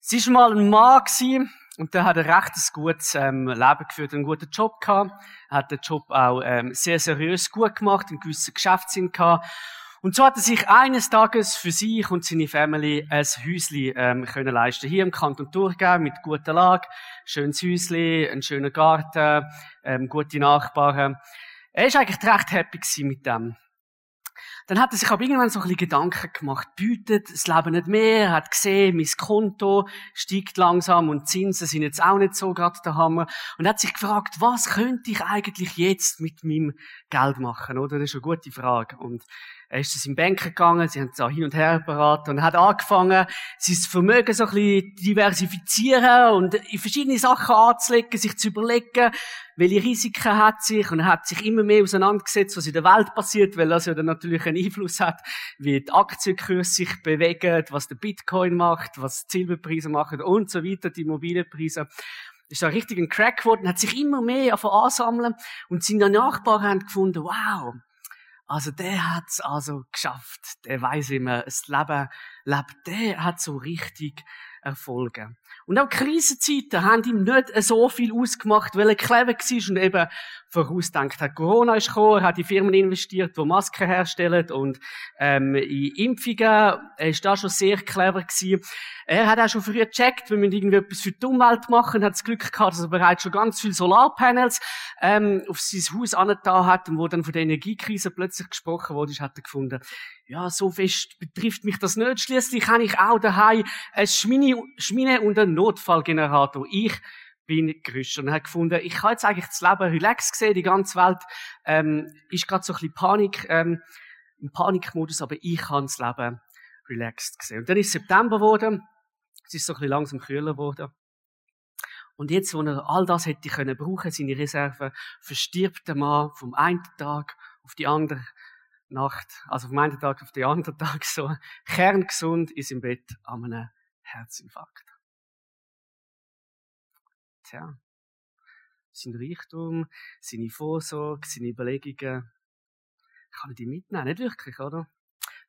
Sie war mal ein Mann gewesen, und der hat ein recht gutes ähm, Leben geführt, einen guten Job gehabt, hat den Job auch ähm, sehr seriös gut gemacht, einen gewissen Geschäftssinn gehabt. Und so hat er sich eines Tages für sich und seine Family ein Häusli ähm, können leisten. Hier im Kanton Thurgau mit guter Lage, schönes Häusli, ein schöner Garten, ähm, gute Nachbarn. Er ist eigentlich recht happy mit dem. Dann hat er sich aber irgendwann so ein bisschen Gedanken gemacht, bietet das Leben nicht mehr, hat gesehen, mein Konto steigt langsam und Zinsen sind jetzt auch nicht so gerade der Hammer. Und hat sich gefragt, was könnte ich eigentlich jetzt mit meinem Geld machen, oder? Das ist eine gute Frage. Und er ist zu seinem Banker gegangen, sie haben es auch hin und her beraten und hat angefangen, sein Vermögen so ein bisschen diversifizieren und in verschiedene Sachen anzulegen, sich zu überlegen, welche Risiken hat sich. Und er hat sich immer mehr auseinandergesetzt, was in der Welt passiert, weil das ja dann natürlich einen Einfluss hat, wie die Aktienkurse sich bewegen, was der Bitcoin macht, was die Silberpreise machen und so weiter, die Immobilienpreise. Ist da richtig ein Crack geworden, hat sich immer mehr ansammeln und seine Nachbarn haben gefunden, wow, also der hat's also geschafft. Der weiß, wie man das Leben lebt. Der hat so richtig Erfolge. Und auch Krisenzeiten haben ihm nicht so viel ausgemacht, weil er clever war und eben vorausdenkt hat. Corona ist gekommen, er hat in Firmen investiert, die Masken herstellen und ähm, in Impfungen. Er ist da schon sehr clever gewesen. Er hat auch schon früher gecheckt, wenn man irgendwie etwas für die Umwelt machen, hat das Glück gehabt, dass er bereits schon ganz viele Solarpanels ähm, auf sein Haus angetan hat und wo dann von der Energiekrise plötzlich gesprochen wurde, hat er gefunden, ja, so fest betrifft mich das nicht. Schließlich habe ich auch daheim eine Schmine, Schmine und einen Notfallgenerator. Ich bin gerüstet und habe gefunden, ich kann jetzt eigentlich das Leben relax sehen, die ganze Welt ähm, ist gerade so ein bisschen Panik, ähm, im Panikmodus, aber ich kann das Leben relaxed gesehen. Und dann ist September geworden, es ist so ein bisschen langsam kühler geworden. Und jetzt, wo er all das hätte können brauchen, seine Reserven, verstirbt der Mann vom einen Tag auf die andere Nacht, also vom einen Tag auf den anderen Tag so kerngesund ist im Bett an einem Herzinfarkt. Tja, sein Reichtum, seine Vorsorge, seine Überlegungen, kann ich die mitnehmen? Nicht wirklich, oder?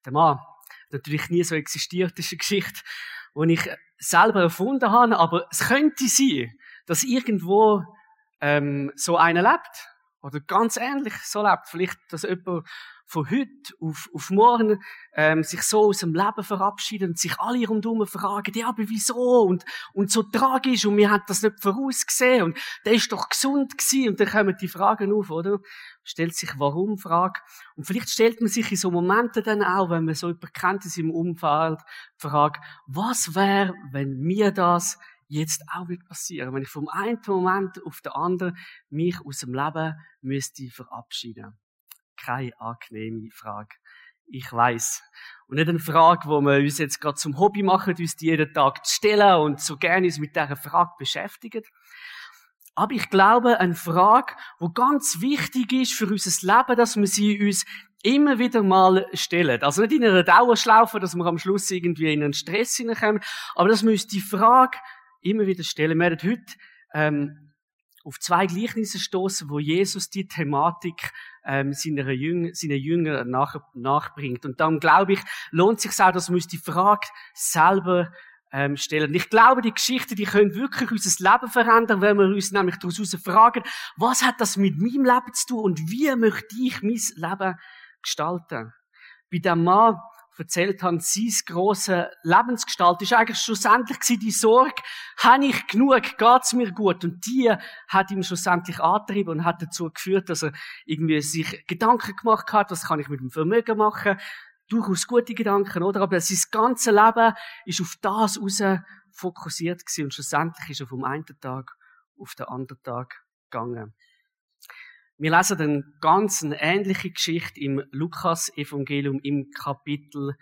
Der Mann natürlich nie so existiert, ist eine Geschichte, die ich selber erfunden habe, aber es könnte sein, dass irgendwo ähm, so einer lebt oder ganz ähnlich so lebt. Vielleicht, dass jemand von heute auf, auf morgen ähm, sich so aus dem Leben verabschiedet und sich alle rundherum fragen, ja, aber wieso? Und, und so tragisch und wir haben das nicht vorausgesehen und der ist doch gesund gewesen und dann kommen die Fragen auf, oder? Stellt sich warum Frage. Und vielleicht stellt man sich in so Momenten dann auch, wenn man so jemanden kennt in seinem Umfeld, die Frage, was wäre, wenn mir das jetzt auch wird passieren, wenn ich vom einen Moment auf den anderen mich aus dem Leben müsste verabschieden keine angenehme Frage. Ich weiß. Und nicht eine Frage, wo wir uns jetzt gerade zum Hobby machen, uns die jeden Tag zu stellen und so gerne uns mit dieser Frage beschäftigen. Aber ich glaube, eine Frage, wo ganz wichtig ist für unser Leben, dass wir sie uns immer wieder mal stellen. Also nicht in einer Dauerschlaufe, dass wir am Schluss irgendwie in einen Stress hineinkommen, aber dass wir uns die Frage immer wieder stellen. Wir werden heute ähm, auf zwei Gleichnisse stoßen, wo Jesus die Thematik ähm, seiner Jünger, seinen Jüngern nach, nachbringt. Und dann glaube ich, lohnt sich auch, dass wir uns die Frage selber ähm, stellen. Ich glaube, die Geschichten, die können wirklich unser Leben verändern, wenn wir uns nämlich daraus fragen, was hat das mit meinem Leben zu tun und wie möchte ich mein Leben gestalten? Bei dem Mann, erzählt haben, sein grosse Lebensgestalt ist eigentlich schlussendlich die Sorge, habe ich genug, geht's mir gut? Und die hat ihm schlussendlich angetrieben und hat dazu geführt, dass er irgendwie sich Gedanken gemacht hat, was kann ich mit dem Vermögen machen? Durchaus gute Gedanken, oder? Aber sein ganze Leben ist auf das raus fokussiert gewesen und schlussendlich ist er vom einen Tag auf den anderen Tag gegangen. Wir lesen eine ganz ähnliche Geschichte im Lukas-Evangelium im Kapitel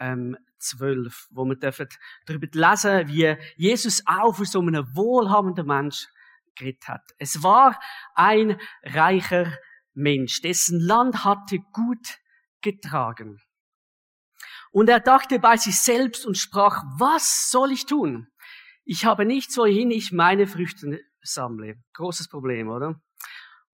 ähm, 12, wo wir dürfen darüber lesen, wie Jesus auch für so einen wohlhabenden Mensch geredet hat. Es war ein reicher Mensch, dessen Land hatte gut getragen. Und er dachte bei sich selbst und sprach, was soll ich tun? Ich habe nichts, wohin ich meine Früchte sammle. Großes Problem, oder?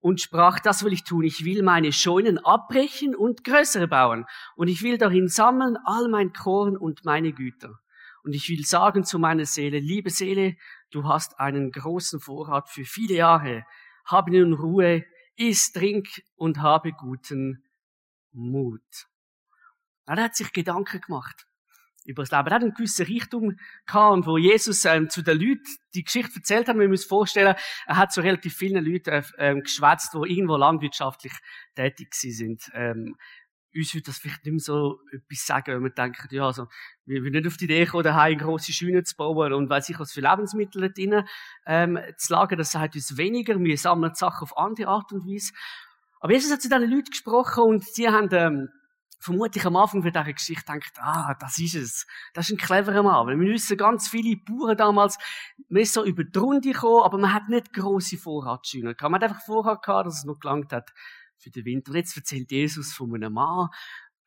Und sprach, das will ich tun. Ich will meine Scheunen abbrechen und größere bauen. Und ich will darin sammeln all mein Korn und meine Güter. Und ich will sagen zu meiner Seele, liebe Seele, du hast einen großen Vorrat für viele Jahre. Habe nun Ruhe, iss, trink und habe guten Mut. Er hat sich Gedanken gemacht über das Leben. Er hat eine gewisse Richtung gehabt und wo Jesus ähm, zu den Leuten die Geschichte erzählt hat, wir müssen uns vorstellen, er hat zu relativ vielen Leuten äh, ähm, geschwätzt, die irgendwo landwirtschaftlich tätig sind. Ähm, uns würde das vielleicht nicht mehr so etwas sagen, wenn wir denken, ja, also, wir würden nicht auf die Idee kommen, daheim grosse Scheunen zu bauen und weiß ich was für Lebensmittel drinnen, ähm, zu lagern, das sagt uns weniger, wir sammeln Sachen auf andere Art und Weise. Aber Jesus hat zu diesen Leuten gesprochen und sie haben, ähm, vermutlich am Anfang von dieser Geschichte denkt, ah, das ist es. Das ist ein cleverer Mann. Weil wir wissen, ganz viele Bauern damals, man ist so über die Runde gekommen, aber man hat nicht grosse Vorratsscheunen gehabt. Man hat einfach Vorrat gehabt, dass es noch gelangt hat für den Winter. Und jetzt erzählt Jesus von einem Mann,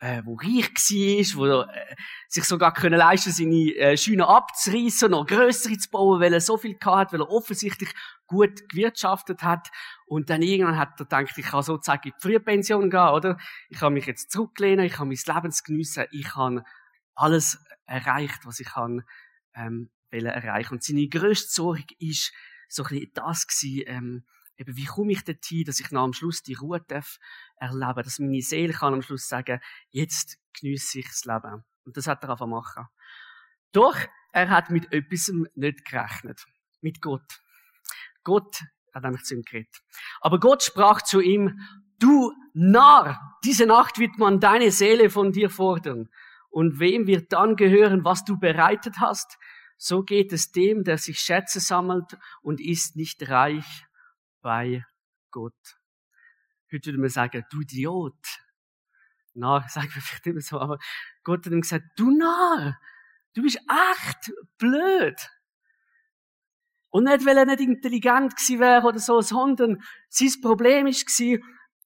äh, wo reich war, wo äh, sich sogar können leisten seine äh, Scheune abzureißen, noch grössere zu bauen, weil er so viel gehabt hat, weil er offensichtlich gut gewirtschaftet hat. Und dann irgendwann hat er gedacht, ich kann sozusagen in die Frühpension gehen, oder? Ich kann mich jetzt zurücklehnen, ich kann mein Leben geniessen, ich habe alles erreicht, was ich kann, ähm, erreichen. Und seine grösste Sorge ist so ein bisschen das gewesen, ähm, eben, wie komme ich dorthin, dass ich nach am Schluss die Ruhe darf erleben, dass meine Seele kann am Schluss sagen, jetzt geniesse ich das Leben. Und das hat er einfach machen. Doch, er hat mit etwas nicht gerechnet. Mit Gott. Gott hat nämlich zu ihm geredet. Aber Gott sprach zu ihm, du Narr, diese Nacht wird man deine Seele von dir fordern. Und wem wird dann gehören, was du bereitet hast? So geht es dem, der sich Schätze sammelt und ist nicht reich bei Gott. Heute würde man sagen, du Idiot. Narr, sagen wir vielleicht immer so, aber Gott hat ihm gesagt, du Narr, du bist echt blöd. Und nicht, weil er nicht intelligent gewesen wäre oder so, sondern sein Problem war,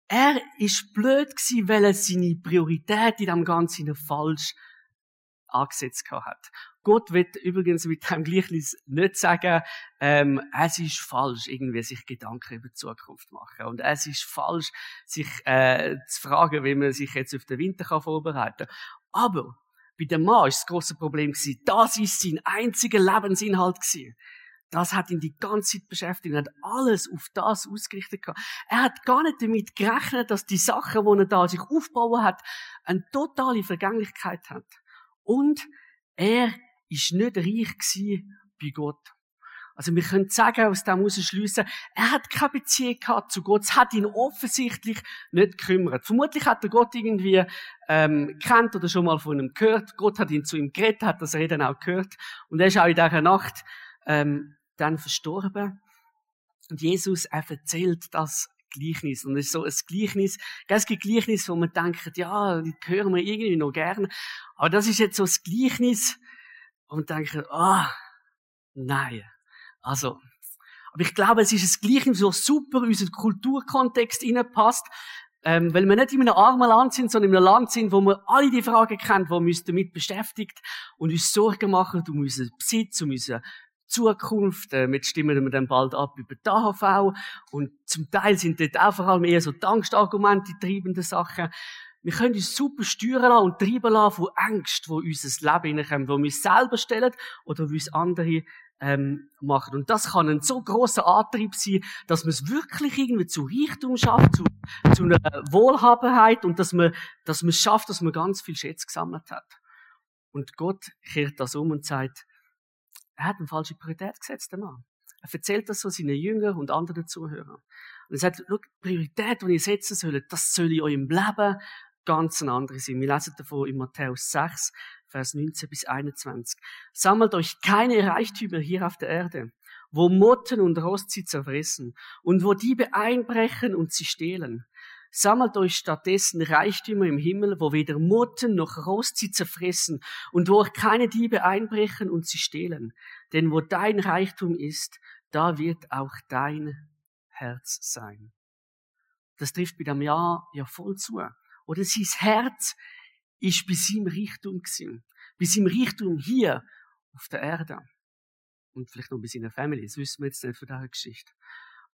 er ist blöd gewesen, weil er seine Priorität in dem Ganzen falsch angesetzt hat. Gott wird übrigens mit dem Gleichnis nicht sagen, ähm, es ist falsch, irgendwie sich Gedanken über die Zukunft machen. Und es ist falsch, sich äh, zu fragen, wie man sich jetzt auf den Winter kann vorbereiten kann. Aber bei dem Mann ist das große Problem gewesen, das ist sein einziger Lebensinhalt gewesen. Das hat ihn die ganze Zeit beschäftigt. Er hat alles auf das ausgerichtet. Gehabt. Er hat gar nicht damit gerechnet, dass die Sachen, die er da sich aufbauen hat, eine totale Vergänglichkeit hat. Und er ist nicht reich gewesen bei Gott. Also wir können sagen, aus dem schliessen, er hat keine Beziehung gehabt zu Gott. Es hat ihn offensichtlich nicht gekümmert. Vermutlich hat er Gott irgendwie ähm, kennt oder schon mal von ihm gehört. Gott hat ihn zu ihm geredet, hat das Reden auch gehört. Und er ist auch in dieser Nacht ähm, dann verstorben. Und Jesus, er erzählt das Gleichnis. Und es ist so ein Gleichnis, es gibt Gleichnis, wo man denkt, ja, die hören wir irgendwie noch gern. Aber das ist jetzt so ein Gleichnis, und denken, ah, oh, nein. Also, aber ich glaube, es ist ein Gleichnis, so super in unseren Kulturkontext passt, ähm, weil wir nicht in einem armen Land sind, sondern in einem Land sind, wo wir alle die Fragen kennen, wo wir uns damit beschäftigt und uns Sorgen machen um unseren Besitz, um unsere Zukunft. Äh, mit stimmen wir dann bald ab über die AHV. Und zum Teil sind dort auch vor allem eher so Angstargumente die treibenden Sachen. Wir können uns super steuern lassen und treiben lassen von Ängsten, die unser Leben hineinkommen, die wir uns selber stellen oder wie uns andere ähm, machen. Und das kann ein so großer Antrieb sein, dass man es wirklich irgendwie zu Reichtum schafft, zu, zu einer Wohlhabenheit und dass man, dass man es schafft, dass man ganz viel Schätze gesammelt hat. Und Gott kehrt das um und sagt, er hat eine falsche Priorität gesetzt, der Mann. Er erzählt das so seinen Jüngern und anderen Zuhörern. Und er sagt, schau, die Priorität, die ihr setzen sollt, das soll in eurem Leben ganz eine andere sind. Wir lesen davon in Matthäus 6, Vers 19 bis 21. Sammelt euch keine Reichtümer hier auf der Erde, wo Motten und Rost sie zerfressen und wo Diebe einbrechen und sie stehlen. Sammelt euch stattdessen Reichtümer im Himmel, wo weder Motten noch Rost sie zerfressen und wo auch keine Diebe einbrechen und sie stehlen. Denn wo dein Reichtum ist, da wird auch dein Herz sein. Das trifft bei dem Jahr ja voll zu. Oder sein Herz ist bei seinem Reichtum gewesen. Bei seinem Reichtum hier auf der Erde. Und vielleicht noch bei seiner Familie. Das wissen wir jetzt nicht von dieser Geschichte.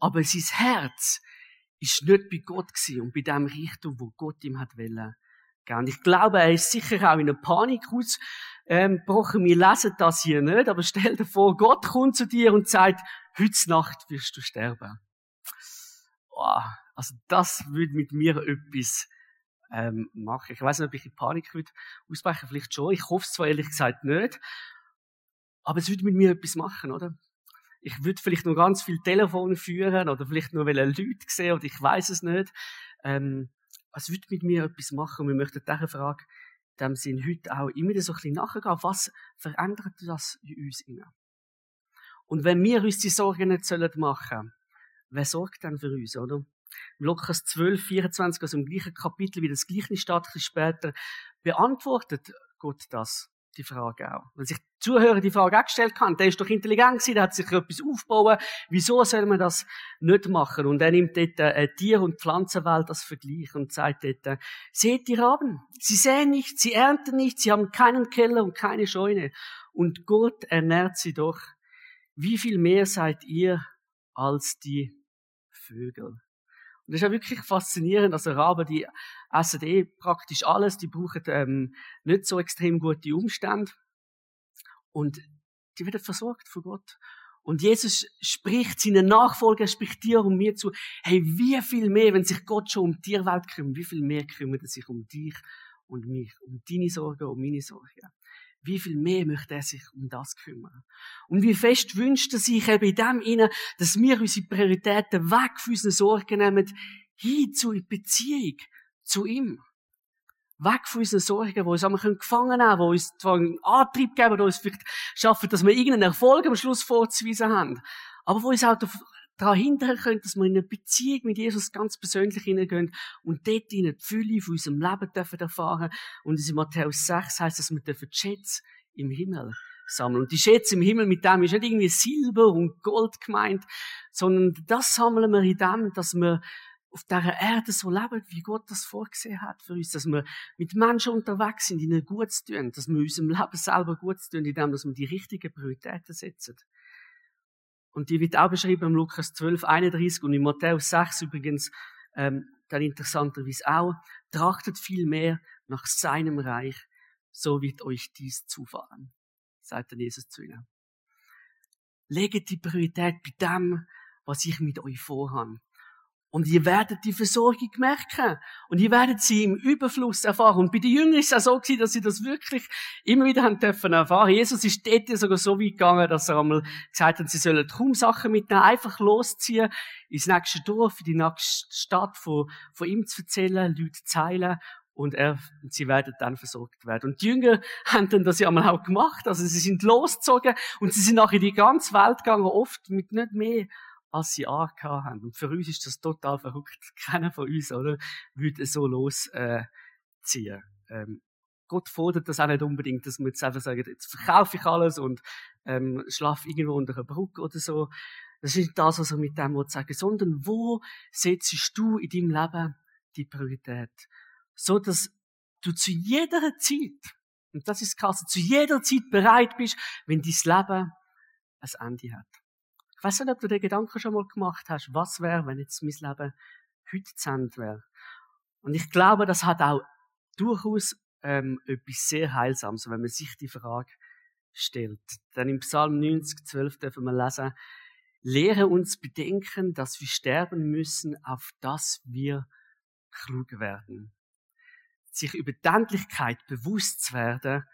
Aber sein Herz ist nicht bei Gott gewesen und bei dem Reichtum, wo Gott ihm hat wollen Und ich glaube, er ist sicher auch in eine Panik ausgebrochen. Wir lesen das hier nicht, aber stell dir vor, Gott kommt zu dir und sagt, heute Nacht wirst du sterben. Oh, also das würde mit mir etwas ähm, machen. Ich weiß nicht, ob ich in Panik würde ausbrechen, vielleicht schon. Ich hoffe es zwar ehrlich gesagt nicht, aber es würde mit mir etwas machen, oder? Ich würde vielleicht noch ganz viel Telefone führen oder vielleicht nur Leute sehen oder ich weiß es nicht. Ähm, es würde mit mir etwas machen und wir möchten dieser Frage in dem Sinn heute auch immer so ein bisschen nachgehen. Was verändert das in uns? Rein? Und wenn wir uns die Sorgen nicht machen sollen, wer sorgt dann für uns, oder? Im Lukas 12, 24, also im gleichen Kapitel wie das gleiche Stadt später, beantwortet Gott das, die Frage auch. Wenn sich Zuhörer die Frage auch gestellt haben, der ist doch intelligent gewesen, der hat sich etwas aufgebaut, wieso soll man das nicht machen? Und er nimmt dort äh, Tier- und Pflanzenwelt als Vergleich und sagt dort, äh, seht die Raben, sie säen nicht, sie ernten nicht, sie haben keinen Keller und keine Scheune. Und Gott ernährt sie doch. Wie viel mehr seid ihr als die Vögel? Und das ist ja wirklich faszinierend. Also Raben, die essen eh praktisch alles, die brauchen ähm, nicht so extrem gute Umstände. Und die werden versorgt von Gott. Und Jesus spricht seinen Nachfolgern, spricht dir und mir zu, hey, wie viel mehr, wenn sich Gott schon um die Tierwelt kümmert, wie viel mehr kümmert er sich um dich und mich, um deine Sorgen, um meine Sorgen wie viel mehr möchte er sich um das kümmern. Und wie fest wünscht er sich eben in dem inne, dass wir unsere Prioritäten weg von unseren Sorgen nehmen, hin zu Beziehung zu ihm. Weg von unseren Sorgen, die uns einmal gefangen können, die uns zwar einen Antrieb geben, die uns vielleicht schaffen, dass wir irgendeinen Erfolg am Schluss vorzuweisen haben, aber wo uns auch daran hindern können, dass wir in eine Beziehung mit Jesus ganz persönlich hineingehen und dort in die Fülle von unserem Leben dürfen erfahren. Und in Matthäus 6 heißt dass wir dürfen Schätze im Himmel sammeln. Und die Schätze im Himmel mit dem ist nicht irgendwie Silber und Gold gemeint, sondern das sammeln wir in dem, dass wir auf dieser Erde so leben, wie Gott das vorgesehen hat für uns, dass wir mit Menschen unterwegs sind, ihnen gut tun, dass wir unserem Leben selber gut tun, indem wir die richtigen Prioritäten setzen. Und die wird auch beschrieben im Lukas 12, 31 und in Matthäus 6 übrigens, ähm, dann interessanterweise auch, trachtet viel mehr nach seinem Reich, so wird euch dies zufallen, sagt dann Jesus zu ihnen. Legt die Priorität bei dem, was ich mit euch vorhabe. Und ihr werdet die Versorgung merken. Und ihr werdet sie im Überfluss erfahren. Und bei den Jüngern ist es auch so dass sie das wirklich immer wieder haben dürfen erfahren. Jesus ist dort sogar so weit gegangen, dass er einmal gesagt hat, sie sollen kaum Sachen mitnehmen, einfach losziehen, ins nächste Dorf, in die nächste Stadt von, von ihm zu erzählen, Leute zu heilen. Und er, sie werden dann versorgt werden. Und die Jünger haben dann das ja einmal auch gemacht. Also sie sind losgezogen und sie sind nachher in die ganze Welt gegangen, oft mit nicht mehr als sie angehabt haben. Und für uns ist das total verrückt. Keiner von uns, oder, würde so losziehen. Äh, ähm, Gott fordert das auch nicht unbedingt, dass wir jetzt einfach sagen, jetzt verkaufe ich alles und ähm, schlafe irgendwo unter einer Brücke oder so. Das ist nicht das, was er mit dem sagen sondern wo setzt du in deinem Leben die Priorität? So, dass du zu jeder Zeit, und das ist krass, zu jeder Zeit bereit bist, wenn dein Leben ein Ende hat. Weiß nicht, ob du dir Gedanken schon mal gemacht hast, was wäre, wenn jetzt mein Leben heute zu Ende wäre. Und ich glaube, das hat auch durchaus ähm, etwas sehr Heilsames, wenn man sich die Frage stellt. Denn im Psalm 90, 12 dürfen wir lesen, lehre uns bedenken, dass wir sterben müssen, auf dass wir klug werden. Sich über die Endlichkeit bewusst zu werden,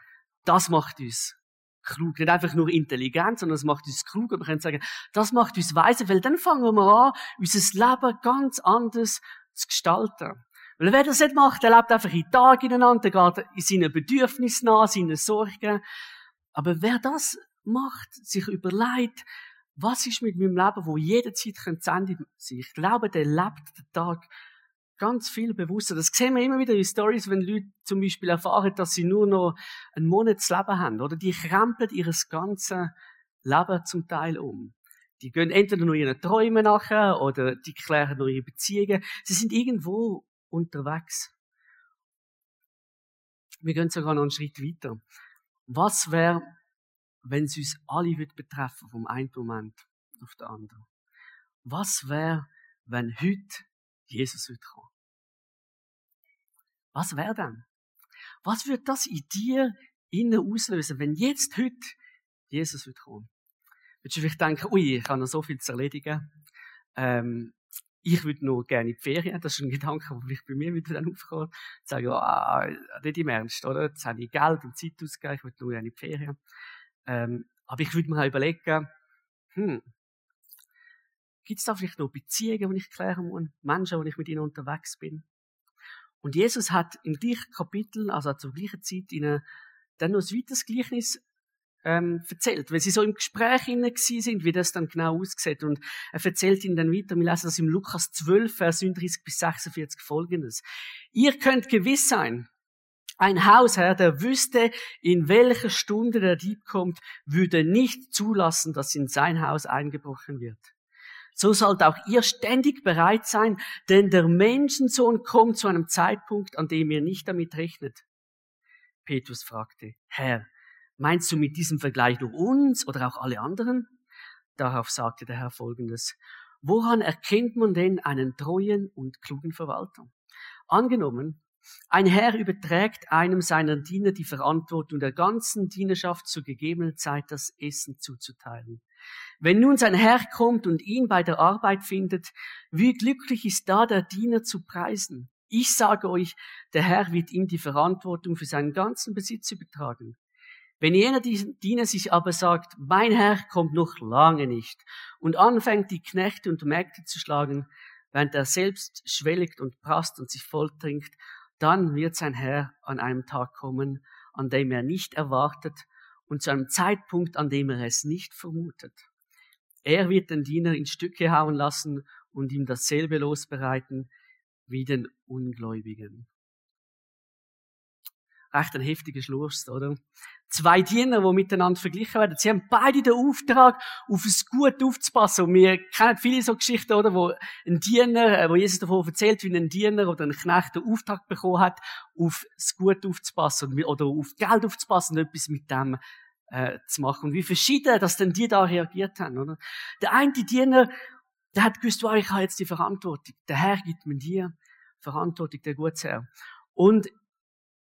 das macht uns klug. Nicht einfach nur intelligent, sondern es macht uns klug. Und wir können sagen, das macht uns weise, weil dann fangen wir an, unser Leben ganz anders zu gestalten. Weil wer das nicht macht, der lebt einfach in Tag ineinander, geht in seinen Bedürfnissen nach, seinen Sorgen. Aber wer das macht, sich überlegt, was ist mit meinem Leben, wo jederzeit zu Ende sein Ich glaube, der lebt den Tag ganz viel bewusster. Das sehen wir immer wieder in Stories, wenn Leute zum Beispiel erfahren, dass sie nur noch einen Monat zu leben haben. Oder die krempeln ihr ganzes Leben zum Teil um. Die gehen entweder nur ihren Träumen nachher oder die klären nur ihre Beziehungen. Sie sind irgendwo unterwegs. Wir gehen sogar noch einen Schritt weiter. Was wäre, wenn es uns alle wird betreffen, vom einen Moment auf den anderen? Was wäre, wenn heute Jesus wird kommen? Was wäre dann? Was wird das in dir innen auslösen, wenn jetzt heute Jesus wird kommen? Würdest du vielleicht denken, ui, ich habe noch so viel zu erledigen. Ähm, ich würde nur gerne in die Ferien. Das ist ein Gedanke, der vielleicht bei mir wieder aufkommt. Sagen, ja, ah, nicht im Ernst, oder? Jetzt habe ich Geld und Zeit ausgegeben, ich würde nur gerne in die Ferien. Ähm, aber ich würde mir auch überlegen, hm, gibt es da vielleicht noch Beziehungen, die ich klären muss? Menschen, wo ich mit ihnen unterwegs bin? Und Jesus hat im gleichen Kapitel, also zur gleichen Zeit, ihnen dann noch ein weiteres Gleichnis ähm, erzählt, weil sie so im Gespräch innen sind, wie das dann genau aussieht. Und er erzählt ihnen dann weiter, wir lesen das im Lukas 12, Vers 39 bis 46 folgendes. Ihr könnt gewiss sein, ein Hausherr, der wüsste, in welcher Stunde der Dieb kommt, würde nicht zulassen, dass in sein Haus eingebrochen wird. So sollt auch ihr ständig bereit sein, denn der Menschensohn kommt zu einem Zeitpunkt, an dem ihr nicht damit rechnet. Petrus fragte, Herr, Meinst du mit diesem Vergleich nur uns oder auch alle anderen? Darauf sagte der Herr Folgendes. Woran erkennt man denn einen treuen und klugen Verwalter? Angenommen, ein Herr überträgt einem seiner Diener die Verantwortung der ganzen Dienerschaft zur gegebenen Zeit das Essen zuzuteilen. Wenn nun sein Herr kommt und ihn bei der Arbeit findet, wie glücklich ist da der Diener zu preisen. Ich sage euch, der Herr wird ihm die Verantwortung für seinen ganzen Besitz übertragen. Wenn jener Diener sich aber sagt, mein Herr kommt noch lange nicht und anfängt, die Knechte und Mägde zu schlagen, während er selbst schwelligt und prast und sich volltrinkt, dann wird sein Herr an einem Tag kommen, an dem er nicht erwartet und zu einem Zeitpunkt, an dem er es nicht vermutet. Er wird den Diener in Stücke hauen lassen und ihm dasselbe losbereiten wie den Ungläubigen recht ein heftiger Schluss, oder? Zwei Diener, die miteinander verglichen werden. Sie haben beide den Auftrag, auf es Gut aufzupassen. Und wir kennen viele so Geschichten, oder? Wo ein Diener, äh, wo Jesus davon erzählt, wie ein Diener oder ein Knecht den Auftrag bekommen hat, auf das Gut aufzupassen oder auf Geld aufzupassen und etwas mit dem äh, zu machen. Und wie verschieden, dass denn die da reagiert haben, oder? Der eine Diener, der hat gewusst, wow, ich habe jetzt die Verantwortung. Der Herr gibt mir die Verantwortung, der Gutsherr. Und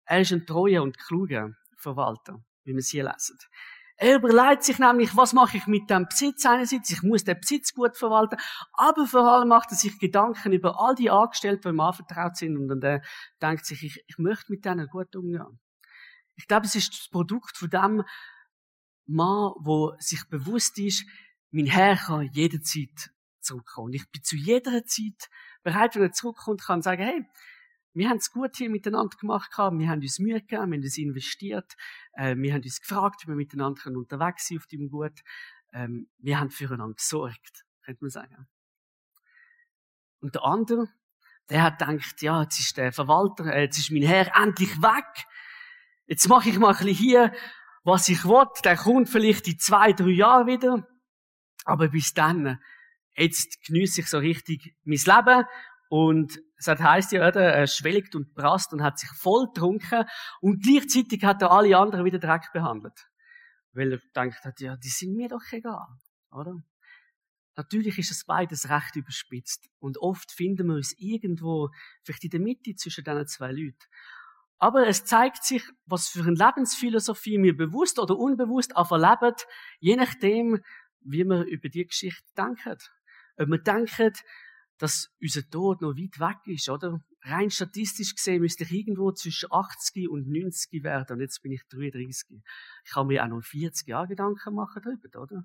er ist ein treuer und kluger Verwalter, wie wir es hier lesen. Er überlegt sich nämlich, was mache ich mit dem Besitz einerseits? Ich muss den Besitz gut verwalten, aber vor allem macht er sich Gedanken über all die Angestellten, die ihm anvertraut sind und dann denkt sich, ich, ich möchte mit denen gut umgehen. Ich glaube, es ist das Produkt von dem Mann, wo sich bewusst ist, mein Herr kann jederzeit zurückkommen. Ich bin zu jeder Zeit bereit, wenn er zurückkommt, kann sagen, hey, wir haben es gut hier miteinander gemacht, wir haben uns Mühe gegeben, wir haben uns investiert, äh, wir haben uns gefragt, wie wir miteinander unterwegs sind auf dem Gut. Ähm, wir haben füreinander gesorgt, könnte man sagen. Und der andere, der hat gedacht, ja, jetzt ist der Verwalter, äh, jetzt ist mein Herr endlich weg. Jetzt mache ich mal ein bisschen hier, was ich will. Der kommt vielleicht in zwei, drei Jahren wieder. Aber bis dann, jetzt genieße ich so richtig mein Leben und es heisst ja, oder, er schwelgt und brast und hat sich voll getrunken und gleichzeitig hat er alle anderen wieder Dreck behandelt. Weil er gedacht hat, ja, die sind mir doch egal, oder? Natürlich ist es beides recht überspitzt und oft finden wir uns irgendwo, vielleicht in der Mitte zwischen diesen zwei Leuten. Aber es zeigt sich, was für eine Lebensphilosophie wir bewusst oder unbewusst erleben, je nachdem, wie wir über die Geschichte denken. Ob wir denken, dass unser Tod noch weit weg ist, oder? Rein statistisch gesehen müsste ich irgendwo zwischen 80 und 90 werden und jetzt bin ich 33. Ich kann mir auch noch 40 Jahre Gedanken machen darüber, oder?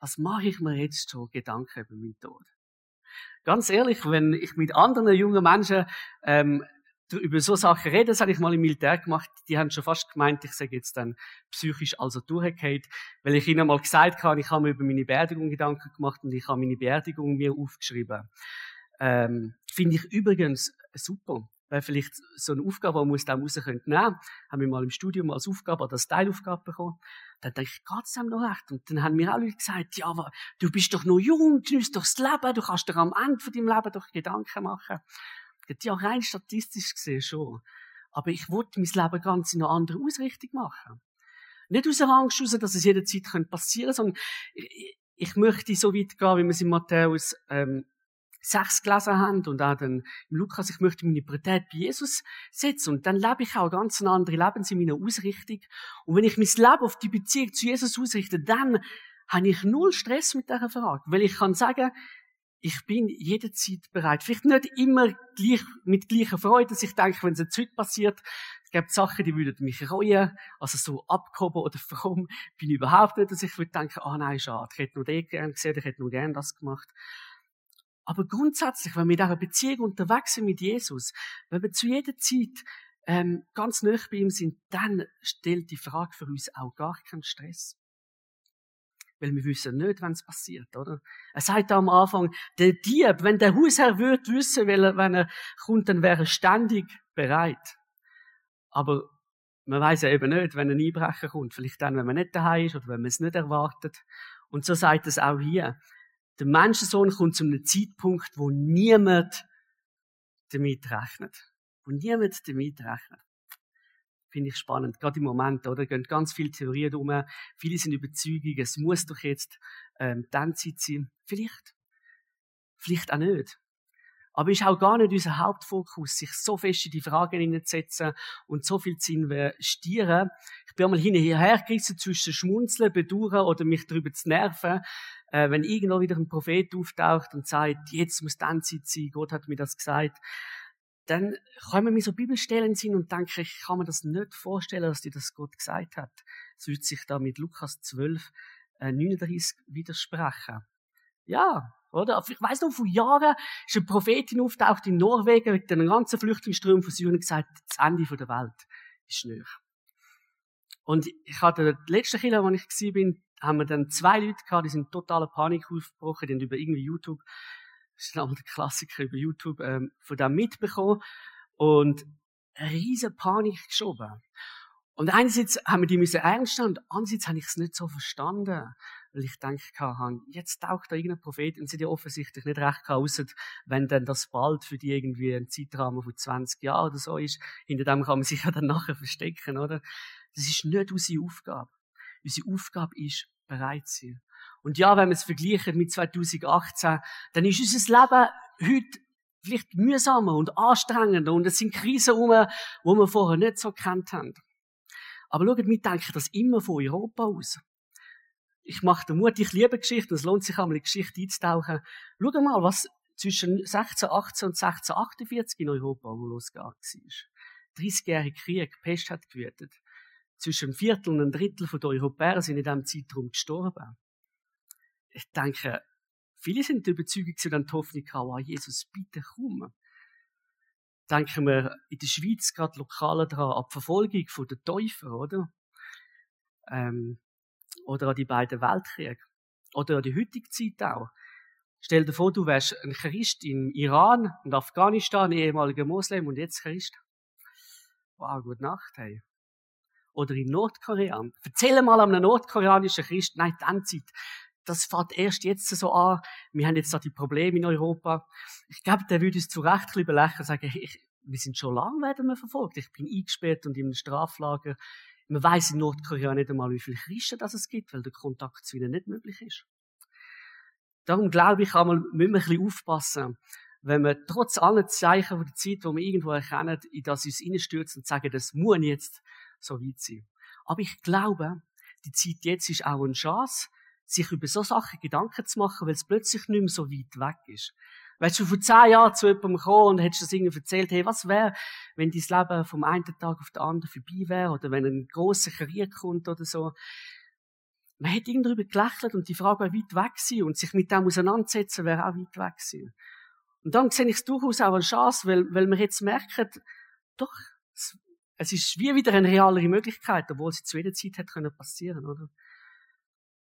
Was mache ich mir jetzt schon Gedanken über meinen Tod? Ganz ehrlich, wenn ich mit anderen jungen Menschen ähm, über so Sachen rede, das habe ich mal im Militär gemacht, die haben schon fast gemeint, ich sage jetzt dann psychisch also durchgehend, weil ich ihnen mal gesagt habe, ich habe mir über meine Beerdigung Gedanken gemacht und ich habe meine Beerdigung mir aufgeschrieben. Ähm, Finde ich übrigens super. Weil vielleicht so eine Aufgabe, die man aus dem raus nehmen haben wir mal im Studium als Aufgabe oder als Teilaufgabe bekommen. Dann denke ich, geht's dem noch recht? Und dann haben mir auch Leute gesagt, ja, aber du bist doch noch jung, genießt doch das Leben, du kannst dir am Ende von deinem Leben doch Gedanken machen. Ja, rein statistisch gesehen schon. Aber ich wollte mein Leben ganz in eine andere Ausrichtung machen. Nicht aus der Angst heraus, dass es jederzeit passieren könnte, sondern ich, ich möchte so weit gehen, wie man es in Matthäus ähm, 6 gelesen haben und auch dann im Lukas, ich möchte meine Priorität bei Jesus setzen und dann lebe ich auch ganz eine andere Lebens in meiner Ausrichtung. Und wenn ich mein Leben auf die Beziehung zu Jesus ausrichte, dann habe ich null Stress mit dieser Frage, weil ich kann sagen, ich bin jederzeit bereit. Vielleicht nicht immer gleich, mit gleicher Freude, dass ich denke, wenn es jetzt heute passiert, es gibt Sachen, die würden mich reuen, also so abgehoben oder fromm bin ich überhaupt nicht, dass ich würde denken, ah oh nein, schade, ich hätte nur den gern gesehen, ich hätte nur gern das gemacht. Aber grundsätzlich, wenn wir in dieser Beziehung unterwegs sind mit Jesus, wenn wir zu jeder Zeit ähm, ganz nah bei ihm sind, dann stellt die Frage für uns auch gar keinen Stress weil wir wissen nicht, wenn es passiert, oder? Er sagt am Anfang, der Dieb, wenn der Hausherr würde wissen, weil er, wenn er kommt, dann wäre er ständig bereit. Aber man weiß ja eben nicht, wenn ein Einbrecher kommt. Vielleicht dann, wenn man nicht daheim ist oder wenn man es nicht erwartet. Und so sagt es auch hier. Der Menschensohn kommt zu einem Zeitpunkt, wo niemand damit rechnet. Wo niemand damit rechnet finde ich spannend. Gerade im Moment, oder? Gehen ganz viele Theorien rum. Viele sind überzeugt, es muss doch jetzt ähm, dann Zeit sein. Vielleicht. Vielleicht auch nicht. Aber ist auch gar nicht unser Hauptfokus, sich so fest in die Fragen hineinzusetzen und so viel zu investieren. Ich bin einmal hin und her gerissen zwischen Schmunzeln, Bedauern oder mich darüber zu nerven, äh, wenn irgendwo wieder ein Prophet auftaucht und sagt, jetzt muss dann Zeit sein, Gott hat mir das gesagt dann kommen mir so Bibelstellen sind und denke, ich kann mir das nicht vorstellen, dass dir das Gott gesagt hat. Es würde sich da mit Lukas 12, äh, 39 widersprechen. Ja, oder? Ich weiß noch, vor Jahren ist eine Prophetin auftaucht in Norwegen mit den ganzen Flüchtlingsströmen von Syrien und gesagt, das Ende der Welt ist näher. Und ich hatte, die letzte Kille, wo ich war, haben wir dann zwei Leute gehabt, die sind totaler Panik aufgebrochen, die haben über irgendwie YouTube das ist einmal der Klassiker über YouTube, ähm, von dem mitbekommen und eine riesen Panik geschoben. Und einerseits haben wir die müssen ernst nehmen, und andererseits habe ich es nicht so verstanden. Weil ich denke, jetzt taucht da irgendein Prophet und sie ja offensichtlich nicht recht außer wenn dann das bald für die irgendwie ein Zeitrahmen von 20 Jahren oder so ist. Hinter dem kann man sich ja dann nachher verstecken, oder? Das ist nicht unsere Aufgabe. Unsere Aufgabe ist, bereit sein. Und ja, wenn wir es vergleichen mit 2018, dann ist unser Leben heute vielleicht mühsamer und anstrengender und es sind Krisen herum, die wir vorher nicht so kennt haben. Aber schaut, wir denken das immer von Europa aus. Ich mache den Mut, ich liebe Geschichte, es lohnt sich einmal in Geschichte einzutauchen. Schau mal, was zwischen 1618 und 1648 in Europa losgegangen ist. 30-jährige Krieg, Pest hat gewütet. Zwischen einem Viertel und einem Drittel der Europäer sind in diesem Zeitraum gestorben ich denke, viele sind überzeugt zu die Hoffnung haben, Jesus, bitte komm. Denken wir in der Schweiz gerade lokal daran, an die Verfolgung der Täufer, oder? Ähm, oder an die beiden Weltkriege. Oder an die heutige Zeit auch. Stell dir vor, du wärst ein Christ im Iran und Afghanistan, ehemaliger Moslem und jetzt Christ. Wow, gute Nacht, hey. Oder in Nordkorea. Erzähl mal einem nordkoreanischen Christ, nein, die Endzeit, das fährt erst jetzt so an. Wir haben jetzt da die Probleme in Europa. Ich glaube, der würde uns zu Recht ein bisschen belächeln und sagen, ich, wir sind schon lange werden wir verfolgt. Ich bin eingesperrt und in einem Straflager. Man weiß in Nordkorea nicht einmal, wie viele Christen das es gibt, weil der Kontakt zu ihnen nicht möglich ist. Darum glaube ich, einmal, müssen wir ein bisschen aufpassen, wenn wir trotz aller Zeichen der Zeit, die wir irgendwo erkennen, in das uns reinstürzen und sagen, das muss jetzt so weit sein. Aber ich glaube, die Zeit jetzt ist auch eine Chance, sich über so Sachen Gedanken zu machen, weil es plötzlich nicht mehr so weit weg ist. Weißt du, vor zehn Jahren zu jemandem gekommen und hättest das irgendwie erzählt, hey, was wäre, wenn dein Leben vom einen Tag auf den anderen vorbei wäre oder wenn ein grosser Krieg kommt oder so. Man hätte irgendwie darüber gelächelt und die Frage wäre weit weg sein und sich mit dem auseinandersetzen wäre auch weit weg sein. Und dann sehe ich es durchaus auch als Chance, weil, weil wir jetzt merken, doch, es, es ist wie wieder eine realere Möglichkeit, obwohl sie zu jeder Zeit hätte passieren können, oder?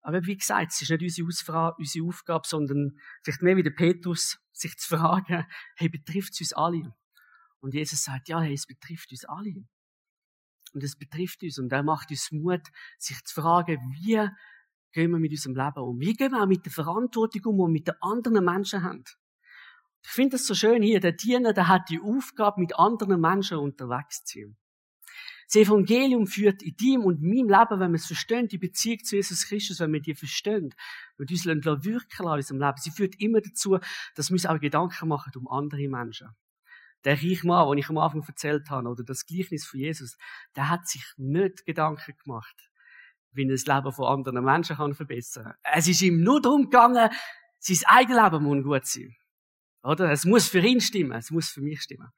Aber wie gesagt, es ist nicht unsere, Ausfra unsere Aufgabe, sondern vielleicht mehr wie der Petrus, sich zu fragen, hey, betrifft es uns alle? Und Jesus sagt, ja, hey, es betrifft uns alle. Und es betrifft uns. Und er macht uns Mut, sich zu fragen, wie gehen wir mit unserem Leben um? Wie gehen wir auch mit der Verantwortung um, die wir mit den anderen Menschen haben? Ich finde das so schön hier. Der Diener, der hat die Aufgabe, mit anderen Menschen unterwegs zu sein. Das Evangelium führt in deinem und meinem Leben, wenn wir es verstehen, die Beziehung zu Jesus Christus, wenn wir die verstehen, wir uns wirken in unserem Leben, sie führt immer dazu, dass wir uns auch Gedanken machen um andere Menschen. Der reiche Mann, den ich am Anfang erzählt habe, oder das Gleichnis von Jesus, der hat sich nicht Gedanken gemacht, wie er das Leben von anderen Menschen kann verbessern kann. Es ist ihm nur darum gegangen, sein eigenes Leben muss gut sein. Oder? Es muss für ihn stimmen, es muss für mich stimmen.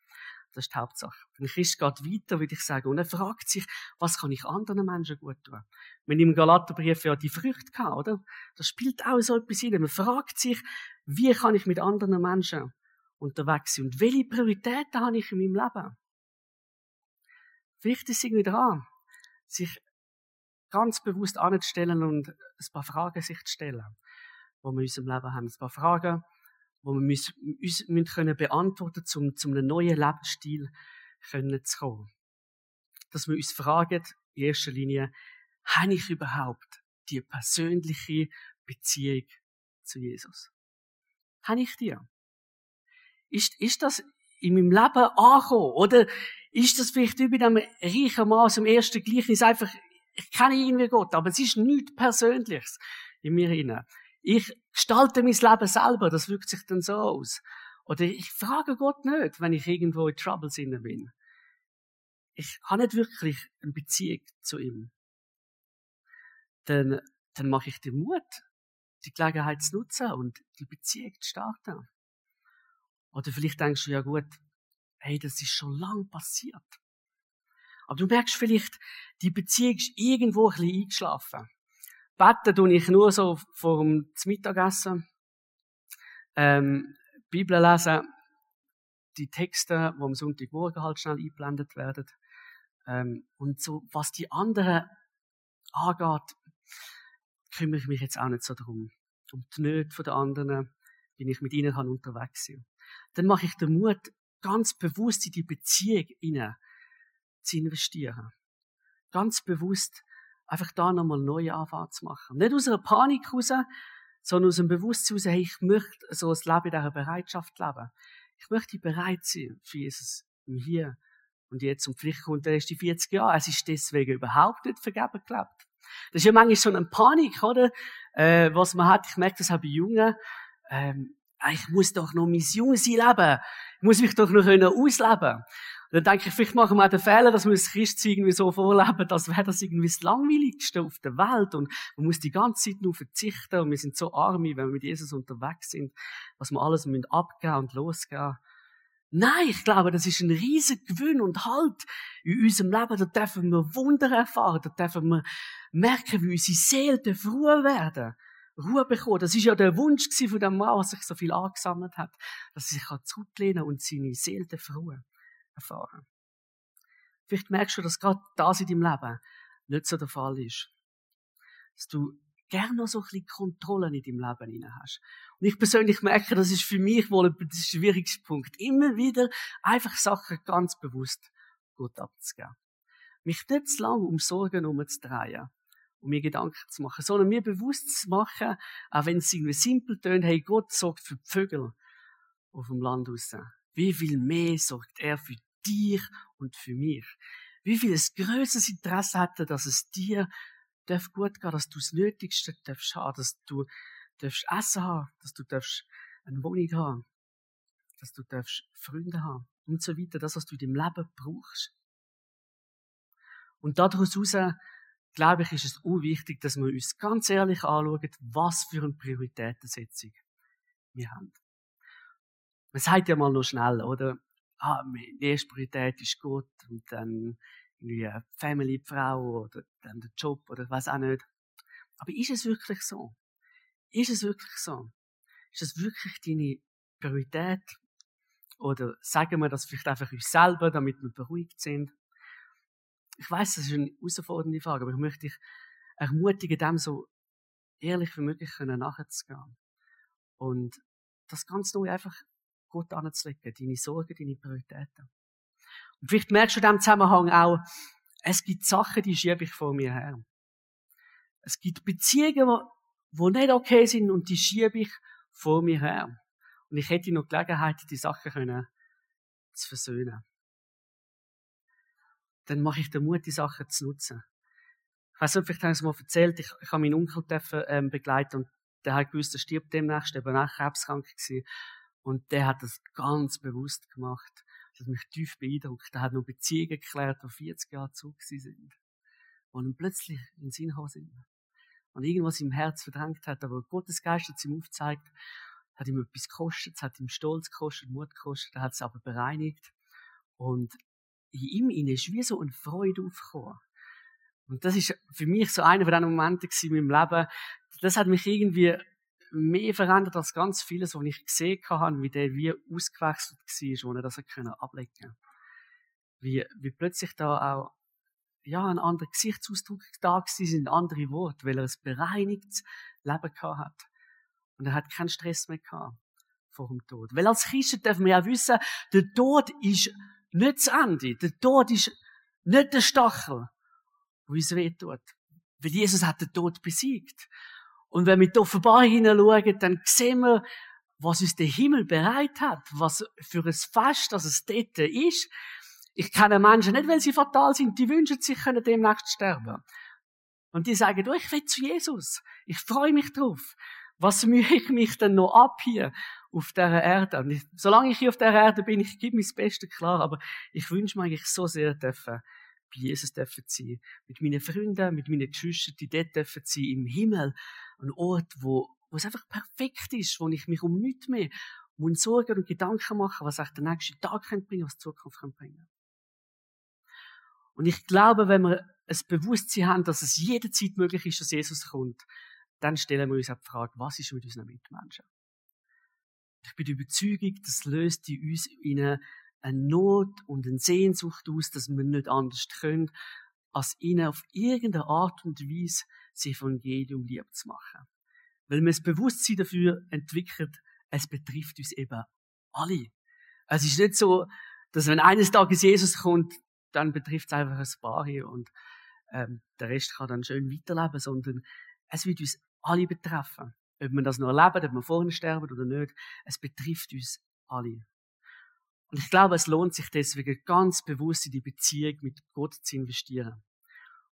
Das ist die Hauptsache. Ein Christ geht weiter, würde ich sagen, und er fragt sich, was kann ich anderen Menschen gut tun? Wenn im Galaterbrief ja die Früchte gehabt, oder? Das spielt auch so etwas rein. Man fragt sich, wie kann ich mit anderen Menschen unterwegs sein? Und welche Prioritäten habe ich in meinem Leben? Wichtig ist irgendwie dran, sich ganz bewusst anzustellen und ein paar Fragen sich zu stellen, wo wir in unserem Leben haben. Ein paar Fragen, wo wir uns, uns müssen können beantworten um zu einem neuen Lebensstil können zu kommen. Dass wir uns fragen, in erster Linie, habe ich überhaupt die persönliche Beziehung zu Jesus? Habe ich die? Ist, ist das in meinem Leben angekommen? Oder ist das vielleicht bei dem reichen Mann dem ersten Gleichnis einfach, ich kenne irgendwie Gott, aber es ist nichts Persönliches in mir hinein. Ich gestalte mein Leben selber, das wirkt sich dann so aus. Oder ich frage Gott nicht, wenn ich irgendwo in Troubles bin. Ich habe nicht wirklich eine Beziehung zu ihm. Dann, dann mache ich den Mut, die Gelegenheit zu nutzen und die Beziehung zu starten. Oder vielleicht denkst du, ja gut, hey, das ist schon lang passiert. Aber du merkst vielleicht, die Beziehung ist irgendwo ein bisschen eingeschlafen. Beten tue ich nur so vor dem Mittagessen. Ähm, Bibel lesen, die Texte, die am Sonntagmorgen halt schnell eingeblendet werden. Ähm, und so, was die anderen angeht, kümmere ich mich jetzt auch nicht so darum. Um die Nöte der anderen, wenn ich mit ihnen kann unterwegs sein Dann mache ich den Mut, ganz bewusst in die Beziehung zu investieren. Ganz bewusst einfach da nochmal neue Anfang zu machen. Nicht aus einer Panik raus, sondern aus einem Bewusstsein raus, hey, ich möchte so ein Leben in dieser Bereitschaft leben. Ich möchte bereit sein für Jesus im Hier und jetzt. Und vielleicht kommt der erste 40 Jahre. Es ist deswegen überhaupt nicht vergeben gelebt. Das ist ja manchmal so eine Panik, oder? Äh, was man hat. Ich merke das auch bei Jungen. Ähm, ich muss doch noch mein Jungsein leben. Ich muss mich doch noch ausleben dann denke ich, vielleicht machen wir auch den Fehler, dass wir das Christsein irgendwie so vorleben, als wäre das irgendwie das Langweiligste auf der Welt und man muss die ganze Zeit nur verzichten und wir sind so arme, wenn wir mit Jesus unterwegs sind, was wir alles müssen abgeben und losgehen. Nein, ich glaube, das ist ein riesiger Gewinn und Halt in unserem Leben. Da dürfen wir Wunder erfahren, da dürfen wir merken, wie unsere Seele Ruhe werden. Ruhe bekommen. Das ist ja der Wunsch von dem Mann, der sich so viel angesammelt hat, dass er sich zurücklehnen kann und seine Seele Ruhe erfahren. Vielleicht merkst du, dass gerade das in deinem Leben nicht so der Fall ist. Dass du gerne noch so ein bisschen Kontrolle in deinem Leben hinein hast. Und ich persönlich merke, das ist für mich wohl der schwierigste Punkt. Immer wieder einfach Sachen ganz bewusst gut abzugeben. Mich nicht zu lange um Sorgen herumzudrehen um mir Gedanken zu machen, sondern mir bewusst zu machen, auch wenn es irgendwie simpel tönt, hey, Gott sorgt für die Vögel auf dem Land raus. Wie viel mehr sorgt er für dich und für mich. Wie viel es größeres Interesse hatte, dass es dir gut gehen, dass du das Nötigste darfst haben, dass du darfst Essen haben, dass du darfst eine Wohnung haben, dass du darfst Freunde haben und so weiter, das, was du in deinem Leben brauchst. Und daraus heraus, glaube ich, ist es unwichtig, dass wir uns ganz ehrlich anschauen, was für eine Prioritätensetzung wir haben. Man sagt ja mal noch schnell, oder? Ah, die erste Priorität ist Gott und dann irgendwie Family, Frau oder dann der Job oder was auch nicht. Aber ist es wirklich so? Ist es wirklich so? Ist es wirklich deine Priorität? Oder sagen wir das vielleicht einfach uns selber, damit wir beruhigt sind? Ich weiß, das ist eine herausfordernde Frage, aber ich möchte dich ermutigen, dem so ehrlich wie möglich nachzugehen. Und das ganz neu einfach Gott anzulegen, deine Sorgen, deine Prioritäten. Und vielleicht merkst du in diesem Zusammenhang auch, es gibt Sachen, die schiebe ich vor mir her. Es gibt Beziehungen, die nicht okay sind und die schiebe ich vor mir her. Und ich hätte noch Gelegenheit, die Sachen können zu versöhnen. dann mache ich den Mut, die Sachen zu nutzen. Ich weiß nicht, vielleicht haben Sie es mal erzählt, ich, ich habe meinen Onkel dürfen, ähm, begleiten und der hat gewusst, er stirbt demnächst, war auch krebskrank. Und der hat das ganz bewusst gemacht. Das hat mich tief beeindruckt. Er hat noch Beziehungen geklärt, die 40 Jahre zurück sind. Und plötzlich in den Sinn sind. Und irgendwas im Herz verdrängt hat, aber Gottes Geist hat es ihm aufgezeigt, hat ihm etwas gekostet, es hat ihm Stolz gekostet, Mut gekostet, er hat es aber bereinigt. Und in ihm ist wie so eine Freude aufgekommen. Und das ist für mich so einer von diesen Momenten in meinem Leben. Das hat mich irgendwie mehr verändert als ganz vieles, was ich gesehen habe, wie der wie ausgewechselt war, wo er das ablegen konnte. Wie, wie plötzlich da auch, ja, ein anderer Gesichtsausdruck da ein andere Worte, weil er ein bereinigtes Leben gehabt hat. Und er hat keinen Stress mehr gehabt vor dem Tod. Weil als Christen dürfen wir ja wissen, der Tod ist nicht das Ende. Der Tod ist nicht der Stachel, wo uns wehtut. Weil Jesus hat den Tod besiegt. Und wenn wir die Offenbarung hineinschauen, dann sehen wir, was uns der Himmel bereit hat, was für ein Fest, dass es dort ist. Ich kenne Menschen nicht, weil sie fatal sind, die wünschen sich, können demnächst sterben. Und die sagen, du, ich will zu Jesus. Ich freue mich drauf. Was mühe ich mich denn noch ab hier auf dieser Erde? Und ich, solange ich hier auf dieser Erde bin, ich gebe mir das Beste klar, aber ich wünsche mir eigentlich so sehr dürfen, bei Jesus dürfen sein. Mit meinen Freunden, mit meinen Geschwistern, die dort dürfen sein, im Himmel. Ein Ort, wo, wo es einfach perfekt ist, wo ich mich um nichts mehr muss Sorgen und Gedanken machen, was ich den nächsten Tag bringen kann, was die Zukunft kann bringen Und ich glaube, wenn wir ein Bewusstsein haben, dass es jederzeit möglich ist, dass Jesus kommt, dann stellen wir uns auch die Frage, was ist mit unseren Mitmenschen? Ich bin der Überzeugung, das löst in uns in eine Not und eine Sehnsucht aus, dass wir nicht anders können, als ihnen auf irgendeine Art und Weise das Evangelium lieb zu machen. Weil wir das Bewusstsein dafür entwickelt, es betrifft uns eben alle. Es ist nicht so, dass wenn eines Tages Jesus kommt, dann betrifft es einfach ein paar hier und ähm, der Rest kann dann schön weiterleben, sondern es wird uns alle betreffen. Ob wir das noch erleben, ob wir vorhin sterben oder nicht, es betrifft uns alle. Und ich glaube, es lohnt sich deswegen ganz bewusst in die Beziehung mit Gott zu investieren.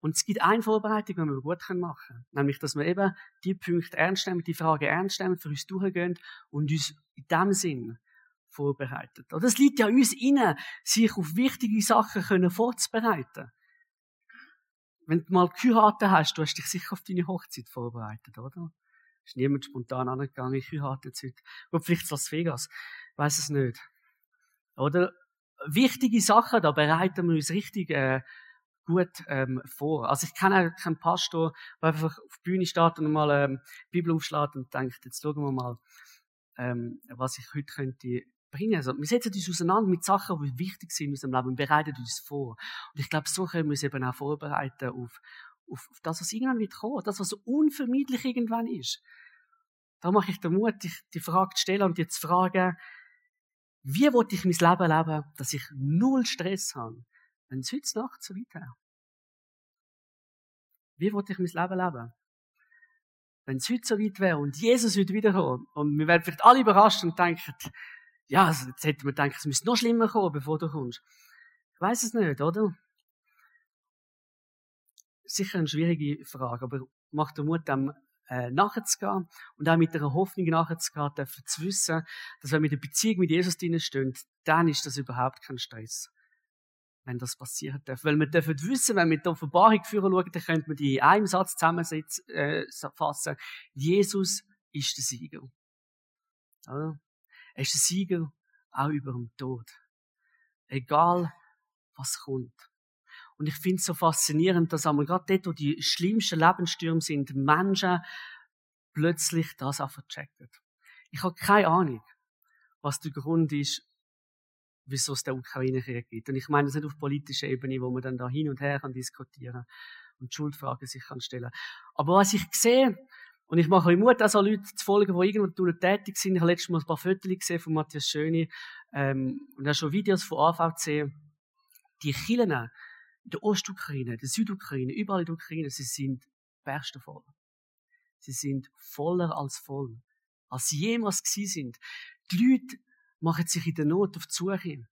Und es gibt eine Vorbereitung, die wir gut machen können. Nämlich, dass wir eben die Punkte ernst nehmen, die Fragen ernst nehmen, für uns durchgehen und uns in dem Sinn vorbereiten. Und es liegt ja uns inne, sich auf wichtige Sachen können vorzubereiten. Wenn du mal geheiratet hast, du hast dich sicher auf deine Hochzeit vorbereitet, oder? Ist niemand spontan angegangen, ich heirate jetzt heute. Oder vielleicht Las Vegas. Ich weiss es nicht. Oder? Wichtige Sachen, da bereiten wir uns richtig äh, gut ähm, vor. Also ich kenne keinen Pastor, der einfach auf die Bühne steht und mal ähm, die Bibel aufschlägt und denkt, jetzt schauen wir mal, ähm, was ich heute könnte bringen. Also, wir setzen uns auseinander mit Sachen, die wichtig sind in unserem Leben und bereiten uns vor. Und ich glaube, so können wir uns eben auch vorbereiten auf, auf, auf das, was irgendwann wird kommen, das, was unvermeidlich irgendwann ist. Da mache ich den Mut, die, die Frage zu stellen und jetzt zu fragen, wie wollte ich mein Leben leben, dass ich null Stress habe, wenn es heute Nacht so weit wäre? Wie wollte ich mein Leben leben? Wenn es heute so weit wäre und Jesus würde wiederkommen und wir werden vielleicht alle überrascht und denken, ja, also jetzt hätte man gedacht, es müsste noch schlimmer kommen, bevor du kommst. Ich weiß es nicht, oder? Sicher eine schwierige Frage, aber macht der Mut, dem äh, nachzugehen und auch mit einer Hoffnung nachzugehen, dürfen zu wissen, dass wenn wir in der Beziehung mit Jesus stehen, dann ist das überhaupt kein Stress. Wenn das passieren darf. Weil wir dürfen wissen, wenn wir die Offenbarung führen schauen, dann könnte man die in einem Satz zusammenfassen. Äh, Jesus ist der Sieger. Er ist der Sieger auch über dem Tod. Egal, was kommt. Und ich finde es so faszinierend, dass einmal gerade dort, wo die schlimmsten Lebensstürme sind, Menschen plötzlich das einfach checken. Ich habe keine Ahnung, was der Grund ist, wieso es der Ukraine-Krieg gibt. Und ich meine das nicht auf politischer Ebene, wo man dann da hin und her kann diskutieren und Schuldfragen sich kann stellen. Aber was ich sehe, und ich mache euch Mut, auch so Leute zu folgen, die irgendwo tätig sind. Ich habe letztes Mal ein paar Fotos gesehen von Matthias Schöni, ähm, und auch schon Videos von AVC. Die Kirchen, in der Ostukraine, der Südukraine, überall in der Ukraine, sie sind voll. Sie sind voller als voll. Als sie jemals gewesen sind. Die Leute machen sich in der Not auf die Suche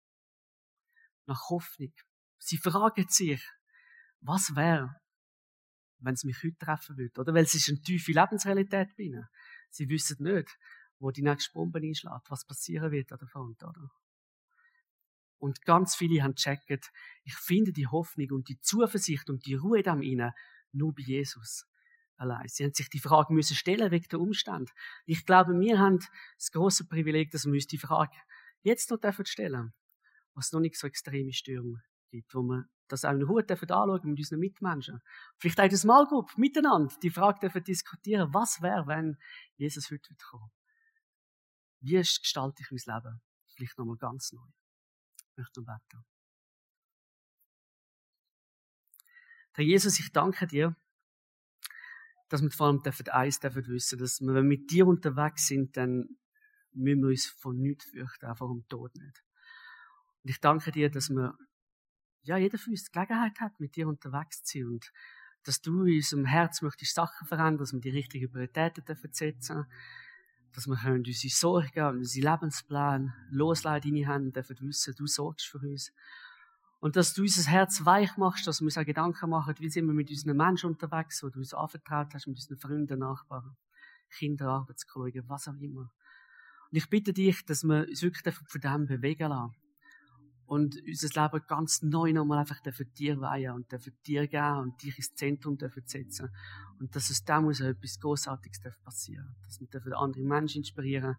nach Hoffnung. Sie fragen sich, was wäre, wenn es mich heute treffen würde, oder? Weil es ist eine tiefe Lebensrealität bei ihnen. Sie wissen nicht, wo die nächste Bombe einschlägt, was passieren wird an der Front, oder? Und ganz viele haben gecheckt, ich finde die Hoffnung und die Zuversicht und die Ruhe in ihnen nur bei Jesus allein. Sie haben sich die Frage müssen stellen wegen der Umstände. Ich glaube, wir haben das große Privileg, dass wir uns die Frage jetzt noch stellen dürfen, was noch nicht so extreme Stürme gibt, wo wir das auch in Ruhe dürfen anschauen mit unseren Mitmenschen. Vielleicht auch das Malgruppe miteinander die Frage dürfen diskutieren, was wäre, wenn Jesus heute wird kommen? Wie gestalte ich mein Leben? Vielleicht nochmal ganz neu. Ich möchte noch beten. Herr Jesus, ich danke dir, dass wir vor allem eins dürfen wissen, dass wir, wenn wir mit dir unterwegs sind, dann müssen wir uns von nichts fürchten, einfach um Tod nicht. Und ich danke dir, dass wir, ja, jeder von uns die Gelegenheit hat, mit dir unterwegs zu sein und dass du in unserem Herz möchtest Sachen verändern, dass wir die richtigen Prioritäten dürfen setzen dass wir können unsere Sorgen und unsere Lebenspläne losladen in deine Hände dürfen wissen, du sorgst für uns. Und dass du unser Herz weich machst, dass wir uns auch Gedanken machen, wie sind wir mit unseren Menschen unterwegs, wo du uns anvertraut hast, mit unseren Freunden, Nachbarn, Kindern, Arbeitskollegen, was auch immer. Und ich bitte dich, dass wir uns wirklich von dem bewegen lassen. Und unser Leben ganz neu nochmal einfach für dir weihen und für dir geben und dich ins Zentrum setzen. Und dass es da muss etwas Großartiges passieren Dass wir andere Menschen inspirieren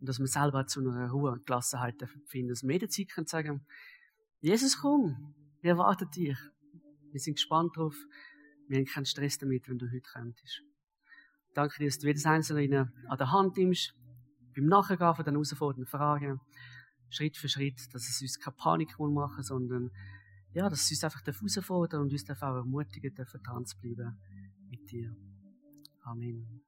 und dass wir selber zu einer Ruhe und Gelassenheit finden. Dass wir jederzeit können sagen, Jesus, komm, wir erwarten dich. Wir sind gespannt drauf. Wir haben keinen Stress damit, wenn du heute kommst. Danke dir, dass du jedes Einzelne an der Hand nimmst, beim Nachgehen von den herausfordernden Fragen, Schritt für Schritt, dass es uns keine Panik machen sondern ja, dass es uns einfach herausfordern und uns auch ermutigen, dran zu bleiben mit dir. Amen.